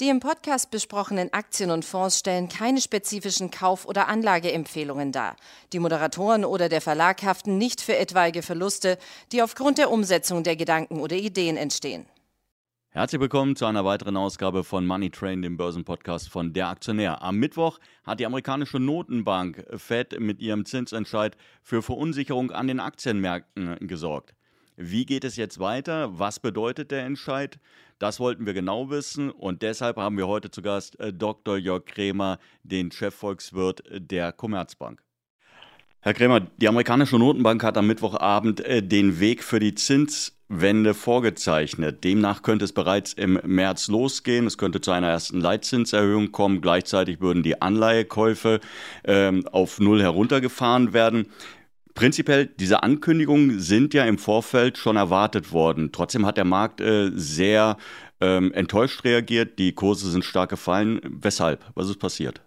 Die im Podcast besprochenen Aktien und Fonds stellen keine spezifischen Kauf- oder Anlageempfehlungen dar. Die Moderatoren oder der Verlag haften nicht für etwaige Verluste, die aufgrund der Umsetzung der Gedanken oder Ideen entstehen. Herzlich willkommen zu einer weiteren Ausgabe von Money Train, dem Börsenpodcast von Der Aktionär. Am Mittwoch hat die amerikanische Notenbank Fed mit ihrem Zinsentscheid für Verunsicherung an den Aktienmärkten gesorgt. Wie geht es jetzt weiter? Was bedeutet der Entscheid? Das wollten wir genau wissen und deshalb haben wir heute zu Gast äh, Dr. Jörg Krämer, den Chefvolkswirt der Commerzbank. Herr Krämer, die amerikanische Notenbank hat am Mittwochabend äh, den Weg für die Zinswende vorgezeichnet. Demnach könnte es bereits im März losgehen. Es könnte zu einer ersten Leitzinserhöhung kommen. Gleichzeitig würden die Anleihekäufe ähm, auf Null heruntergefahren werden. Prinzipiell, diese Ankündigungen sind ja im Vorfeld schon erwartet worden. Trotzdem hat der Markt äh, sehr ähm, enttäuscht reagiert. Die Kurse sind stark gefallen. Weshalb? Was ist passiert?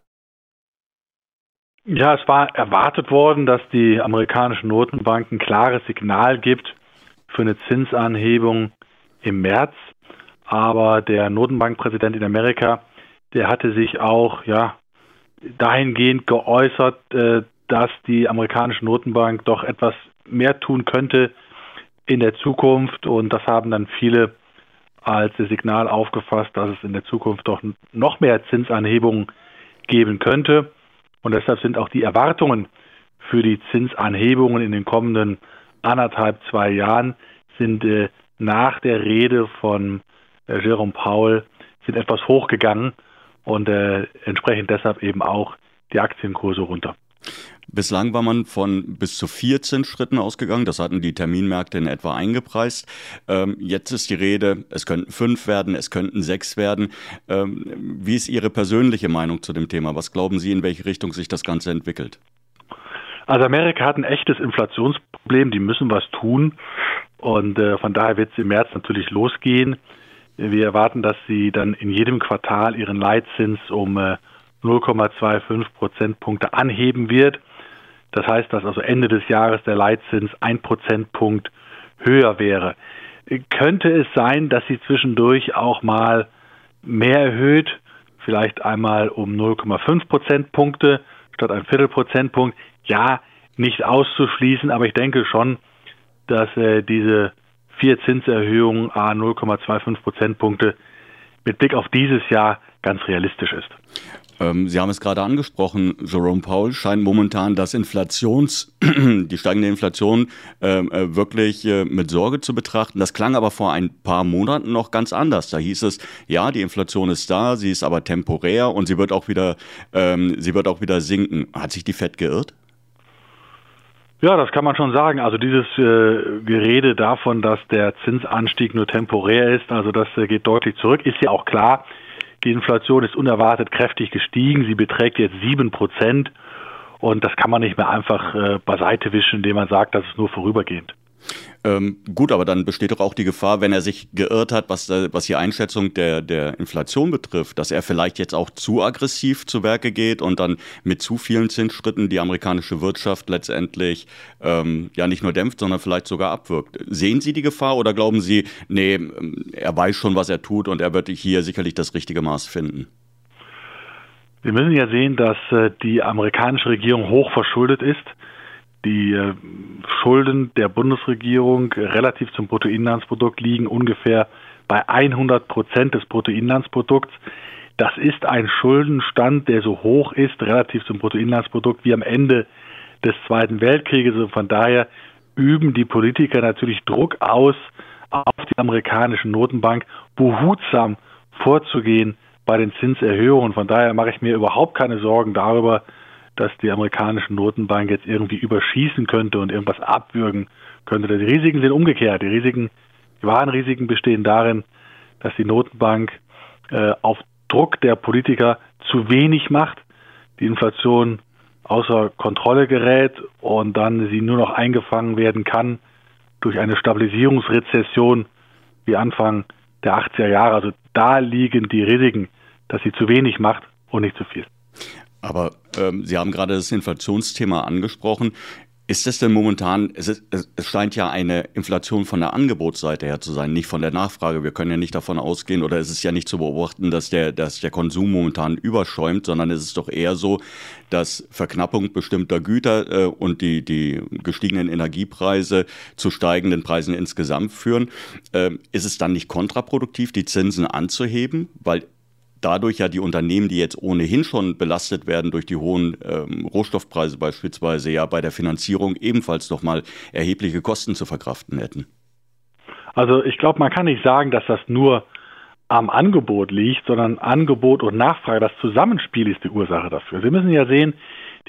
Ja, es war erwartet worden, dass die amerikanische Notenbank ein klares Signal gibt für eine Zinsanhebung im März. Aber der Notenbankpräsident in Amerika, der hatte sich auch ja dahingehend geäußert, äh, dass die amerikanische Notenbank doch etwas mehr tun könnte in der Zukunft und das haben dann viele als Signal aufgefasst, dass es in der Zukunft doch noch mehr Zinsanhebungen geben könnte und deshalb sind auch die Erwartungen für die Zinsanhebungen in den kommenden anderthalb, zwei Jahren sind äh, nach der Rede von äh, Jerome Powell sind etwas hochgegangen und äh, entsprechend deshalb eben auch die Aktienkurse runter. Bislang war man von bis zu vier Zinsschritten ausgegangen. Das hatten die Terminmärkte in etwa eingepreist. Ähm, jetzt ist die Rede, es könnten fünf werden, es könnten sechs werden. Ähm, wie ist Ihre persönliche Meinung zu dem Thema? Was glauben Sie, in welche Richtung sich das Ganze entwickelt? Also Amerika hat ein echtes Inflationsproblem. Die müssen was tun. Und äh, von daher wird es im März natürlich losgehen. Wir erwarten, dass sie dann in jedem Quartal ihren Leitzins um äh, 0,25 Prozentpunkte anheben wird. Das heißt, dass also Ende des Jahres der Leitzins ein Prozentpunkt höher wäre. Könnte es sein, dass sie zwischendurch auch mal mehr erhöht, vielleicht einmal um 0,5 Prozentpunkte statt ein Viertel Prozentpunkt? Ja, nicht auszuschließen, aber ich denke schon, dass äh, diese vier Zinserhöhungen a 0,25 Prozentpunkte mit Blick auf dieses Jahr ganz realistisch ist. Ähm, Sie haben es gerade angesprochen, Jerome Powell scheint momentan das Inflations, die steigende Inflation ähm, äh, wirklich äh, mit Sorge zu betrachten. Das klang aber vor ein paar Monaten noch ganz anders. Da hieß es, ja, die Inflation ist da, sie ist aber temporär und sie wird auch wieder, ähm, sie wird auch wieder sinken. Hat sich die Fed geirrt? Ja, das kann man schon sagen. Also dieses äh, Gerede davon, dass der Zinsanstieg nur temporär ist, also das äh, geht deutlich zurück, ist ja auch klar. Die Inflation ist unerwartet kräftig gestiegen. Sie beträgt jetzt sieben Prozent. Und das kann man nicht mehr einfach äh, beiseite wischen, indem man sagt, das ist nur vorübergehend. Ähm, gut, aber dann besteht doch auch die Gefahr, wenn er sich geirrt hat, was, was die Einschätzung der, der Inflation betrifft, dass er vielleicht jetzt auch zu aggressiv zu Werke geht und dann mit zu vielen Zinsschritten die amerikanische Wirtschaft letztendlich ähm, ja nicht nur dämpft, sondern vielleicht sogar abwirkt. Sehen Sie die Gefahr oder glauben Sie, nee, er weiß schon, was er tut und er wird hier sicherlich das richtige Maß finden? Wir müssen ja sehen, dass äh, die amerikanische Regierung hoch verschuldet ist die äh, Schulden der Bundesregierung relativ zum Bruttoinlandsprodukt liegen ungefähr bei 100 Prozent des Bruttoinlandsprodukts. Das ist ein Schuldenstand, der so hoch ist relativ zum Bruttoinlandsprodukt wie am Ende des Zweiten Weltkrieges. Und von daher üben die Politiker natürlich Druck aus auf die amerikanische Notenbank, behutsam vorzugehen bei den Zinserhöhungen. Von daher mache ich mir überhaupt keine Sorgen darüber, dass die amerikanische Notenbank jetzt irgendwie überschießen könnte und irgendwas abwürgen könnte. Die Risiken sind umgekehrt. Die Risiken, die wahren Risiken bestehen darin, dass die Notenbank äh, auf Druck der Politiker zu wenig macht, die Inflation außer Kontrolle gerät und dann sie nur noch eingefangen werden kann durch eine Stabilisierungsrezession wie Anfang der 80er Jahre. Also da liegen die Risiken, dass sie zu wenig macht und nicht zu viel. Aber ähm, Sie haben gerade das Inflationsthema angesprochen. Ist es denn momentan, es, ist, es, scheint ja eine Inflation von der Angebotsseite her zu sein, nicht von der Nachfrage. Wir können ja nicht davon ausgehen, oder es ist ja nicht zu beobachten, dass der, dass der Konsum momentan überschäumt, sondern es ist doch eher so, dass Verknappung bestimmter Güter äh, und die, die gestiegenen Energiepreise zu steigenden Preisen insgesamt führen. Ähm, ist es dann nicht kontraproduktiv, die Zinsen anzuheben? Weil dadurch ja die Unternehmen, die jetzt ohnehin schon belastet werden durch die hohen ähm, Rohstoffpreise beispielsweise, ja bei der Finanzierung ebenfalls doch mal erhebliche Kosten zu verkraften hätten. Also ich glaube, man kann nicht sagen, dass das nur am Angebot liegt, sondern Angebot und Nachfrage, das Zusammenspiel ist die Ursache dafür. Sie müssen ja sehen,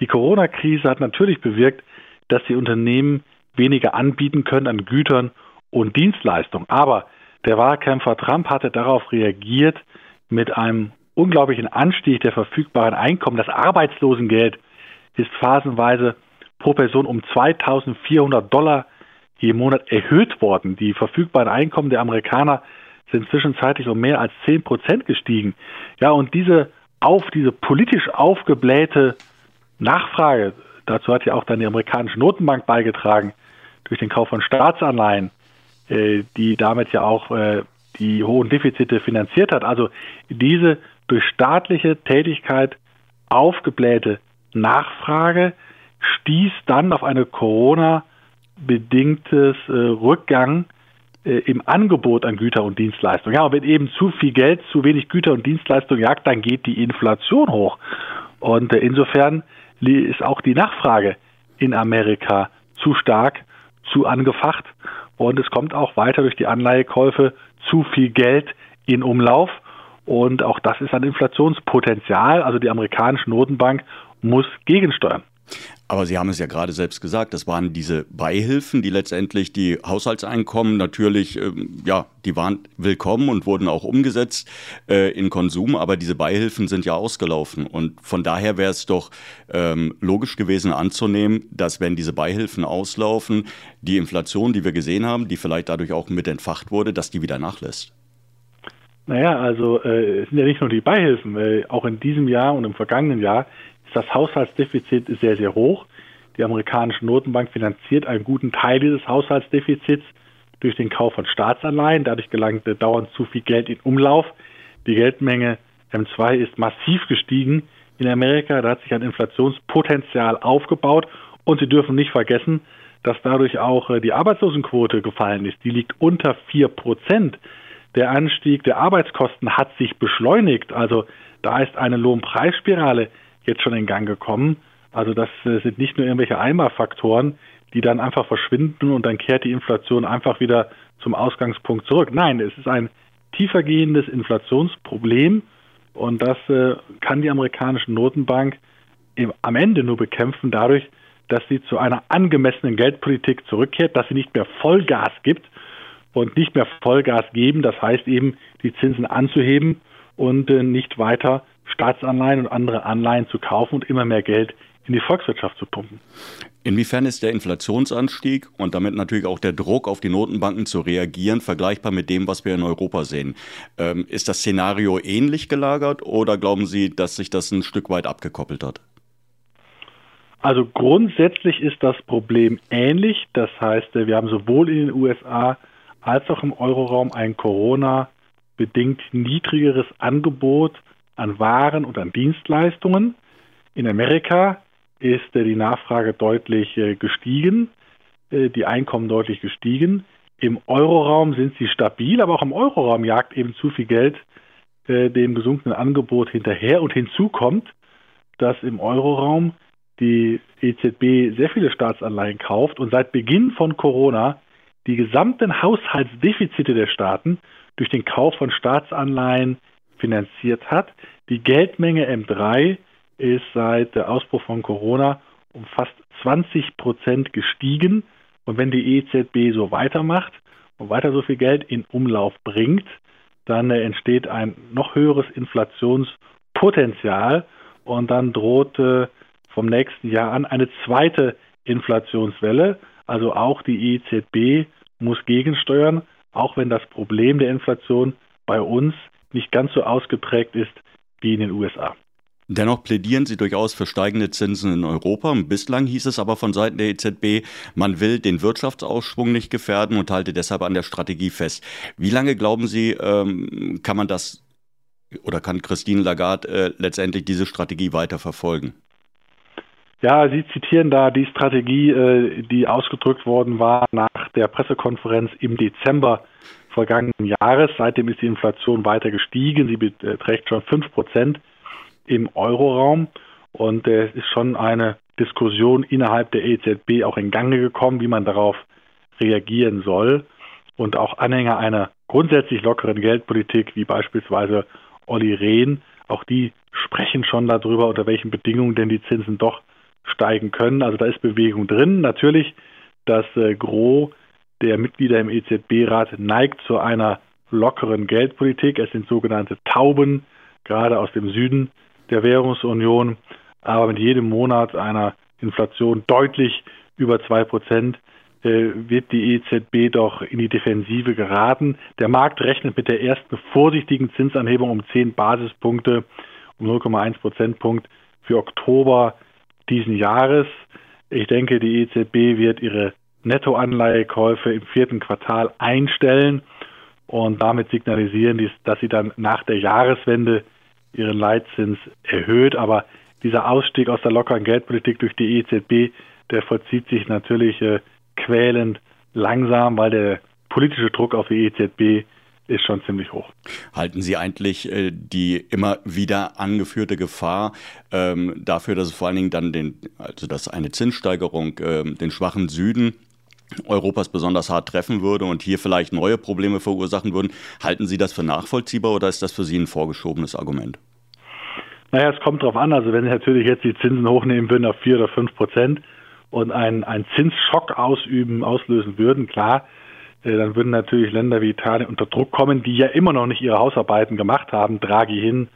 die Corona-Krise hat natürlich bewirkt, dass die Unternehmen weniger anbieten können an Gütern und Dienstleistungen. Aber der Wahlkämpfer Trump hatte darauf reagiert, mit einem unglaublichen Anstieg der verfügbaren Einkommen. Das Arbeitslosengeld ist phasenweise pro Person um 2400 Dollar je Monat erhöht worden. Die verfügbaren Einkommen der Amerikaner sind zwischenzeitlich um mehr als 10 Prozent gestiegen. Ja, und diese auf, diese politisch aufgeblähte Nachfrage, dazu hat ja auch dann die amerikanische Notenbank beigetragen, durch den Kauf von Staatsanleihen, äh, die damit ja auch äh, die hohen Defizite finanziert hat. Also diese durch staatliche Tätigkeit aufgeblähte Nachfrage stieß dann auf eine Corona-bedingtes äh, Rückgang äh, im Angebot an Güter und Dienstleistungen. Ja, und wenn eben zu viel Geld, zu wenig Güter und Dienstleistungen jagt, dann geht die Inflation hoch. Und äh, insofern ist auch die Nachfrage in Amerika zu stark, zu angefacht. Und es kommt auch weiter durch die Anleihekäufe zu viel Geld in Umlauf. Und auch das ist ein Inflationspotenzial. Also die amerikanische Notenbank muss gegensteuern. Aber Sie haben es ja gerade selbst gesagt, das waren diese Beihilfen, die letztendlich die Haushaltseinkommen natürlich, ähm, ja, die waren willkommen und wurden auch umgesetzt äh, in Konsum, aber diese Beihilfen sind ja ausgelaufen. Und von daher wäre es doch ähm, logisch gewesen anzunehmen, dass wenn diese Beihilfen auslaufen, die Inflation, die wir gesehen haben, die vielleicht dadurch auch mit entfacht wurde, dass die wieder nachlässt. Naja, also äh, es sind ja nicht nur die Beihilfen, äh, auch in diesem Jahr und im vergangenen Jahr das Haushaltsdefizit ist sehr, sehr hoch. Die amerikanische Notenbank finanziert einen guten Teil dieses Haushaltsdefizits durch den Kauf von Staatsanleihen. Dadurch gelangt dauernd zu viel Geld in Umlauf. Die Geldmenge M2 ist massiv gestiegen in Amerika. Da hat sich ein Inflationspotenzial aufgebaut. Und Sie dürfen nicht vergessen, dass dadurch auch äh, die Arbeitslosenquote gefallen ist. Die liegt unter 4 Prozent. Der Anstieg der Arbeitskosten hat sich beschleunigt. Also da ist eine Lohnpreisspirale jetzt schon in Gang gekommen. Also das äh, sind nicht nur irgendwelche Eimerfaktoren, die dann einfach verschwinden und dann kehrt die Inflation einfach wieder zum Ausgangspunkt zurück. Nein, es ist ein tiefergehendes Inflationsproblem und das äh, kann die amerikanische Notenbank am Ende nur bekämpfen dadurch, dass sie zu einer angemessenen Geldpolitik zurückkehrt, dass sie nicht mehr Vollgas gibt und nicht mehr Vollgas geben, das heißt eben die Zinsen anzuheben und äh, nicht weiter Staatsanleihen und andere Anleihen zu kaufen und immer mehr Geld in die Volkswirtschaft zu pumpen. Inwiefern ist der Inflationsanstieg und damit natürlich auch der Druck auf die Notenbanken zu reagieren vergleichbar mit dem, was wir in Europa sehen? Ähm, ist das Szenario ähnlich gelagert oder glauben Sie, dass sich das ein Stück weit abgekoppelt hat? Also grundsätzlich ist das Problem ähnlich. Das heißt, wir haben sowohl in den USA als auch im Euroraum ein Corona-bedingt niedrigeres Angebot an Waren und an Dienstleistungen. In Amerika ist äh, die Nachfrage deutlich äh, gestiegen, äh, die Einkommen deutlich gestiegen. Im Euroraum sind sie stabil, aber auch im Euroraum jagt eben zu viel Geld dem gesunkenen Angebot hinterher. Und hinzu kommt, dass im Euroraum die EZB sehr viele Staatsanleihen kauft und seit Beginn von Corona die gesamten Haushaltsdefizite der Staaten durch den Kauf von Staatsanleihen finanziert hat. Die Geldmenge M3 ist seit Ausbruch von Corona um fast 20 Prozent gestiegen. Und wenn die EZB so weitermacht und weiter so viel Geld in Umlauf bringt, dann äh, entsteht ein noch höheres Inflationspotenzial und dann droht äh, vom nächsten Jahr an eine zweite Inflationswelle. Also auch die EZB muss gegensteuern, auch wenn das Problem der Inflation bei uns nicht ganz so ausgeprägt ist wie in den USA. Dennoch plädieren Sie durchaus für steigende Zinsen in Europa. Bislang hieß es aber von Seiten der EZB, man will den Wirtschaftsausschwung nicht gefährden und halte deshalb an der Strategie fest. Wie lange glauben Sie, ähm, kann man das oder kann Christine Lagarde äh, letztendlich diese Strategie weiter verfolgen? Ja, Sie zitieren da die Strategie, äh, die ausgedrückt worden war nach der Pressekonferenz im Dezember vergangenen Jahres. Seitdem ist die Inflation weiter gestiegen. Sie beträgt schon 5 Prozent im Euroraum. Und es ist schon eine Diskussion innerhalb der EZB auch in Gange gekommen, wie man darauf reagieren soll. Und auch Anhänger einer grundsätzlich lockeren Geldpolitik, wie beispielsweise Olli Rehn, auch die sprechen schon darüber, unter welchen Bedingungen denn die Zinsen doch steigen können. Also da ist Bewegung drin. Natürlich, das äh, Gros der Mitglieder im EZB-Rat neigt zu einer lockeren Geldpolitik. Es sind sogenannte Tauben, gerade aus dem Süden der Währungsunion, aber mit jedem Monat einer Inflation deutlich über zwei Prozent äh, wird die EZB doch in die Defensive geraten. Der Markt rechnet mit der ersten vorsichtigen Zinsanhebung um 10 Basispunkte, um 0,1 Prozentpunkt für Oktober diesen Jahres. Ich denke, die EZB wird ihre Nettoanleihekäufe im vierten Quartal einstellen und damit signalisieren, dass sie dann nach der Jahreswende ihren Leitzins erhöht. Aber dieser Ausstieg aus der lockeren Geldpolitik durch die EZB, der vollzieht sich natürlich äh, quälend langsam, weil der politische Druck auf die EZB ist schon ziemlich hoch. Halten Sie eigentlich äh, die immer wieder angeführte Gefahr ähm, dafür, dass vor allen Dingen dann den, also dass eine Zinssteigerung äh, den schwachen Süden Europas besonders hart treffen würde und hier vielleicht neue Probleme verursachen würden. Halten Sie das für nachvollziehbar oder ist das für Sie ein vorgeschobenes Argument? Naja, es kommt darauf an. Also wenn Sie natürlich jetzt die Zinsen hochnehmen würden auf 4 oder 5 Prozent und einen, einen Zinsschock ausüben, auslösen würden, klar, äh, dann würden natürlich Länder wie Italien unter Druck kommen, die ja immer noch nicht ihre Hausarbeiten gemacht haben, Draghi hin,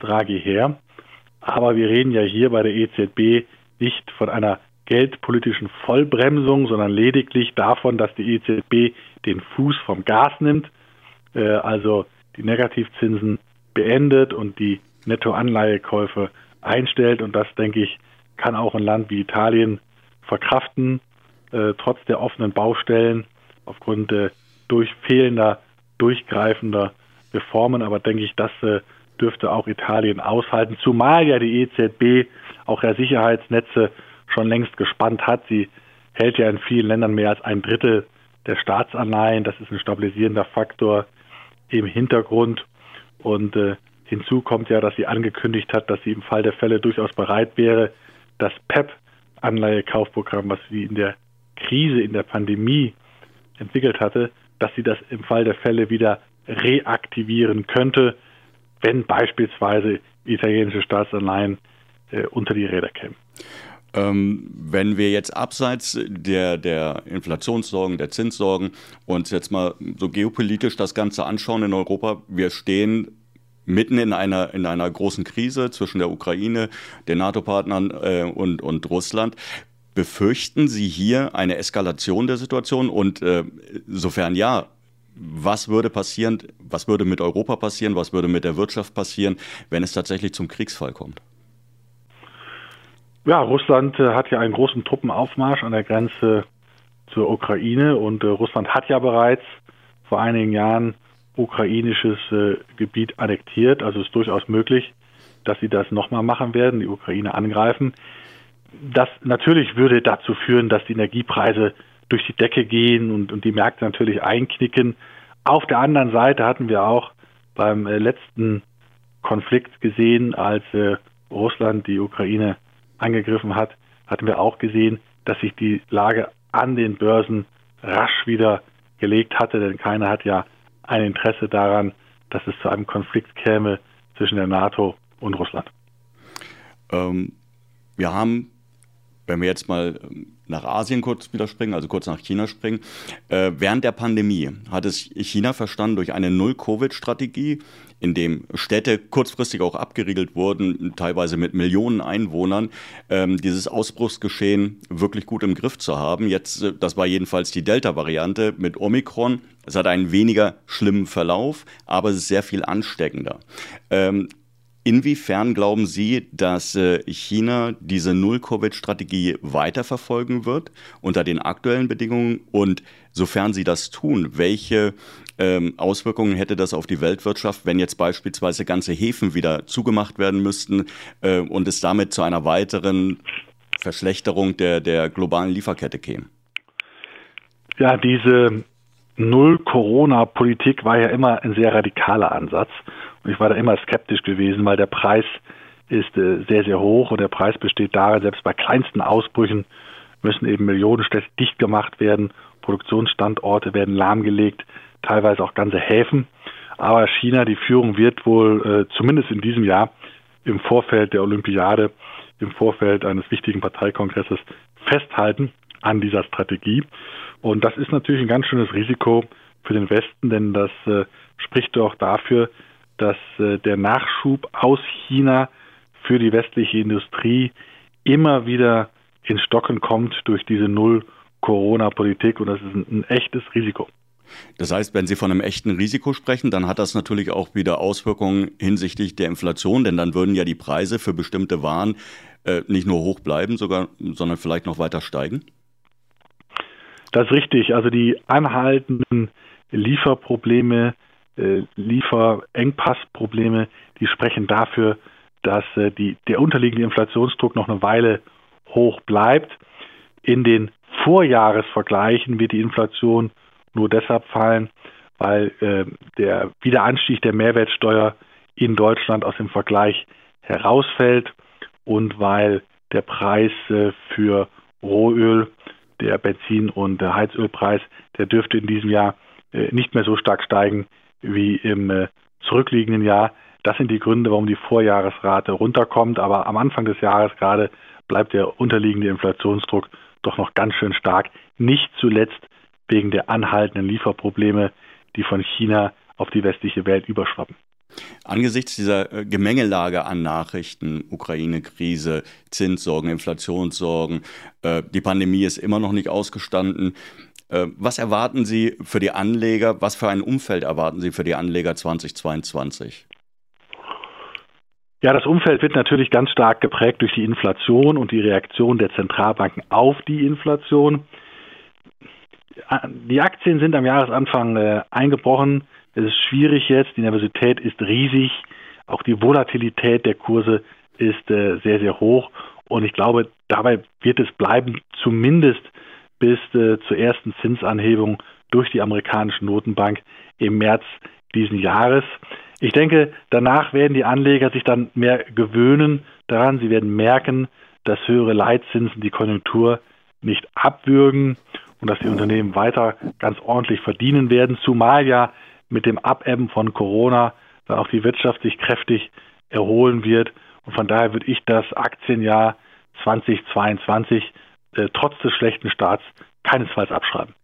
Draghi her. Aber wir reden ja hier bei der EZB nicht von einer geldpolitischen Vollbremsung, sondern lediglich davon, dass die EZB den Fuß vom Gas nimmt, äh, also die Negativzinsen beendet und die Nettoanleihekäufe einstellt. Und das, denke ich, kann auch ein Land wie Italien verkraften, äh, trotz der offenen Baustellen, aufgrund äh, durch fehlender, durchgreifender Reformen. Aber denke ich, das äh, dürfte auch Italien aushalten, zumal ja die EZB auch ja Sicherheitsnetze schon längst gespannt hat. Sie hält ja in vielen Ländern mehr als ein Drittel der Staatsanleihen. Das ist ein stabilisierender Faktor im Hintergrund. Und äh, hinzu kommt ja, dass sie angekündigt hat, dass sie im Fall der Fälle durchaus bereit wäre, das PEP-Anleihekaufprogramm, was sie in der Krise, in der Pandemie entwickelt hatte, dass sie das im Fall der Fälle wieder reaktivieren könnte, wenn beispielsweise italienische Staatsanleihen äh, unter die Räder kämen. Ähm, wenn wir jetzt abseits der, der Inflationssorgen, der Zinssorgen uns jetzt mal so geopolitisch das Ganze anschauen in Europa, wir stehen mitten in einer, in einer großen Krise zwischen der Ukraine, den NATO-Partnern äh, und, und Russland. Befürchten Sie hier eine Eskalation der Situation? Und äh, sofern ja, was würde passieren, was würde mit Europa passieren, was würde mit der Wirtschaft passieren, wenn es tatsächlich zum Kriegsfall kommt? Ja, Russland äh, hat ja einen großen Truppenaufmarsch an der Grenze zur Ukraine und äh, Russland hat ja bereits vor einigen Jahren ukrainisches äh, Gebiet annektiert. Also ist durchaus möglich, dass sie das nochmal machen werden, die Ukraine angreifen. Das natürlich würde dazu führen, dass die Energiepreise durch die Decke gehen und, und die Märkte natürlich einknicken. Auf der anderen Seite hatten wir auch beim letzten Konflikt gesehen, als Russland die Ukraine angegriffen hat, hatten wir auch gesehen, dass sich die Lage an den Börsen rasch wieder gelegt hatte, denn keiner hat ja ein Interesse daran, dass es zu einem Konflikt käme zwischen der NATO und Russland. Ähm, wir haben, wenn wir jetzt mal nach Asien kurz wieder springen, also kurz nach China springen. Äh, während der Pandemie hat es China verstanden, durch eine Null-Covid-Strategie, in dem Städte kurzfristig auch abgeriegelt wurden, teilweise mit Millionen Einwohnern, ähm, dieses Ausbruchsgeschehen wirklich gut im Griff zu haben. Jetzt, äh, das war jedenfalls die Delta-Variante mit Omikron. Es hat einen weniger schlimmen Verlauf, aber es ist sehr viel ansteckender. Ähm, Inwiefern glauben Sie, dass äh, China diese Null-Covid-Strategie weiterverfolgen wird unter den aktuellen Bedingungen? Und sofern Sie das tun, welche ähm, Auswirkungen hätte das auf die Weltwirtschaft, wenn jetzt beispielsweise ganze Häfen wieder zugemacht werden müssten äh, und es damit zu einer weiteren Verschlechterung der, der globalen Lieferkette käme? Ja, diese Null-Corona-Politik war ja immer ein sehr radikaler Ansatz. Ich war da immer skeptisch gewesen, weil der Preis ist äh, sehr, sehr hoch und der Preis besteht darin, selbst bei kleinsten Ausbrüchen müssen eben Millionenstädte dicht gemacht werden, Produktionsstandorte werden lahmgelegt, teilweise auch ganze Häfen. Aber China, die Führung wird wohl äh, zumindest in diesem Jahr im Vorfeld der Olympiade, im Vorfeld eines wichtigen Parteikongresses festhalten an dieser Strategie. Und das ist natürlich ein ganz schönes Risiko für den Westen, denn das äh, spricht doch dafür, dass äh, der Nachschub aus China für die westliche Industrie immer wieder ins Stocken kommt durch diese Null-Corona-Politik und das ist ein, ein echtes Risiko. Das heißt, wenn Sie von einem echten Risiko sprechen, dann hat das natürlich auch wieder Auswirkungen hinsichtlich der Inflation, denn dann würden ja die Preise für bestimmte Waren äh, nicht nur hoch bleiben, sogar, sondern vielleicht noch weiter steigen. Das ist richtig. Also die anhaltenden Lieferprobleme, äh, Lieferengpassprobleme, die sprechen dafür, dass äh, die, der unterliegende Inflationsdruck noch eine Weile hoch bleibt. In den Vorjahresvergleichen wird die Inflation nur deshalb fallen, weil äh, der Wiederanstieg der Mehrwertsteuer in Deutschland aus dem Vergleich herausfällt und weil der Preis äh, für Rohöl der Benzin- und der Heizölpreis, der dürfte in diesem Jahr äh, nicht mehr so stark steigen wie im äh, zurückliegenden Jahr. Das sind die Gründe, warum die Vorjahresrate runterkommt. Aber am Anfang des Jahres gerade bleibt der unterliegende Inflationsdruck doch noch ganz schön stark. Nicht zuletzt wegen der anhaltenden Lieferprobleme, die von China auf die westliche Welt überschwappen. Angesichts dieser äh, Gemengelage an Nachrichten, Ukraine-Krise, Zinssorgen, Inflationssorgen, äh, die Pandemie ist immer noch nicht ausgestanden. Äh, was erwarten Sie für die Anleger? Was für ein Umfeld erwarten Sie für die Anleger 2022? Ja, das Umfeld wird natürlich ganz stark geprägt durch die Inflation und die Reaktion der Zentralbanken auf die Inflation. Die Aktien sind am Jahresanfang äh, eingebrochen. Es ist schwierig jetzt, die Nervosität ist riesig, auch die Volatilität der Kurse ist äh, sehr, sehr hoch. Und ich glaube, dabei wird es bleiben, zumindest bis äh, zur ersten Zinsanhebung durch die amerikanische Notenbank im März diesen Jahres. Ich denke, danach werden die Anleger sich dann mehr gewöhnen daran. Sie werden merken, dass höhere Leitzinsen die Konjunktur nicht abwürgen und dass die Unternehmen weiter ganz ordentlich verdienen werden, zumal ja mit dem Abebben von Corona dann auch die Wirtschaft sich kräftig erholen wird. Und von daher würde ich das Aktienjahr 2022 äh, trotz des schlechten Starts keinesfalls abschreiben.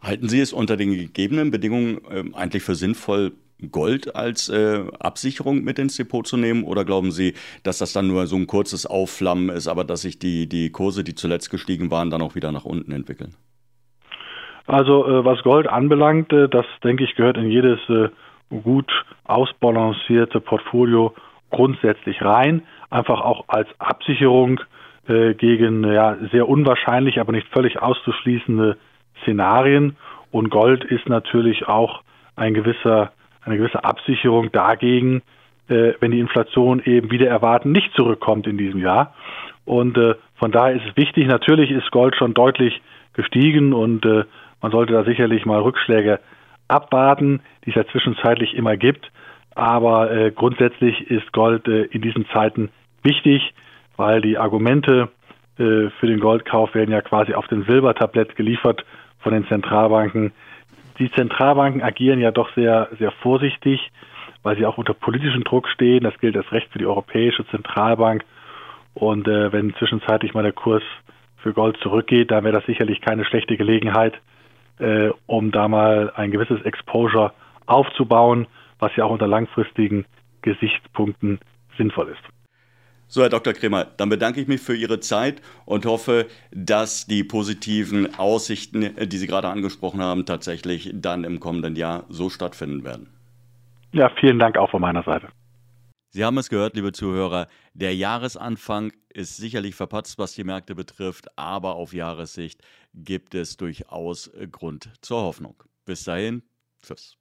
Halten Sie es unter den gegebenen Bedingungen äh, eigentlich für sinnvoll, Gold als äh, Absicherung mit ins Depot zu nehmen? Oder glauben Sie, dass das dann nur so ein kurzes Aufflammen ist, aber dass sich die, die Kurse, die zuletzt gestiegen waren, dann auch wieder nach unten entwickeln? Also äh, was Gold anbelangt, äh, das denke ich gehört in jedes äh, gut ausbalancierte Portfolio grundsätzlich rein, einfach auch als Absicherung äh, gegen ja, sehr unwahrscheinlich, aber nicht völlig auszuschließende Szenarien. Und Gold ist natürlich auch ein gewisser, eine gewisse Absicherung dagegen, äh, wenn die Inflation eben wieder erwarten nicht zurückkommt in diesem Jahr. Und äh, von daher ist es wichtig, natürlich ist Gold schon deutlich gestiegen und äh, man sollte da sicherlich mal Rückschläge abwarten, die es ja zwischenzeitlich immer gibt. Aber äh, grundsätzlich ist Gold äh, in diesen Zeiten wichtig, weil die Argumente äh, für den Goldkauf werden ja quasi auf dem Silbertablett geliefert von den Zentralbanken. Die Zentralbanken agieren ja doch sehr, sehr vorsichtig, weil sie auch unter politischem Druck stehen. Das gilt erst recht für die Europäische Zentralbank. Und äh, wenn zwischenzeitlich mal der Kurs für Gold zurückgeht, dann wäre das sicherlich keine schlechte Gelegenheit, äh, um da mal ein gewisses Exposure aufzubauen, was ja auch unter langfristigen Gesichtspunkten sinnvoll ist. So, Herr Dr. Kremer, dann bedanke ich mich für Ihre Zeit und hoffe, dass die positiven Aussichten, die Sie gerade angesprochen haben, tatsächlich dann im kommenden Jahr so stattfinden werden. Ja, vielen Dank auch von meiner Seite. Sie haben es gehört, liebe Zuhörer, der Jahresanfang ist sicherlich verpatzt, was die Märkte betrifft, aber auf Jahressicht gibt es durchaus Grund zur Hoffnung. Bis dahin, tschüss.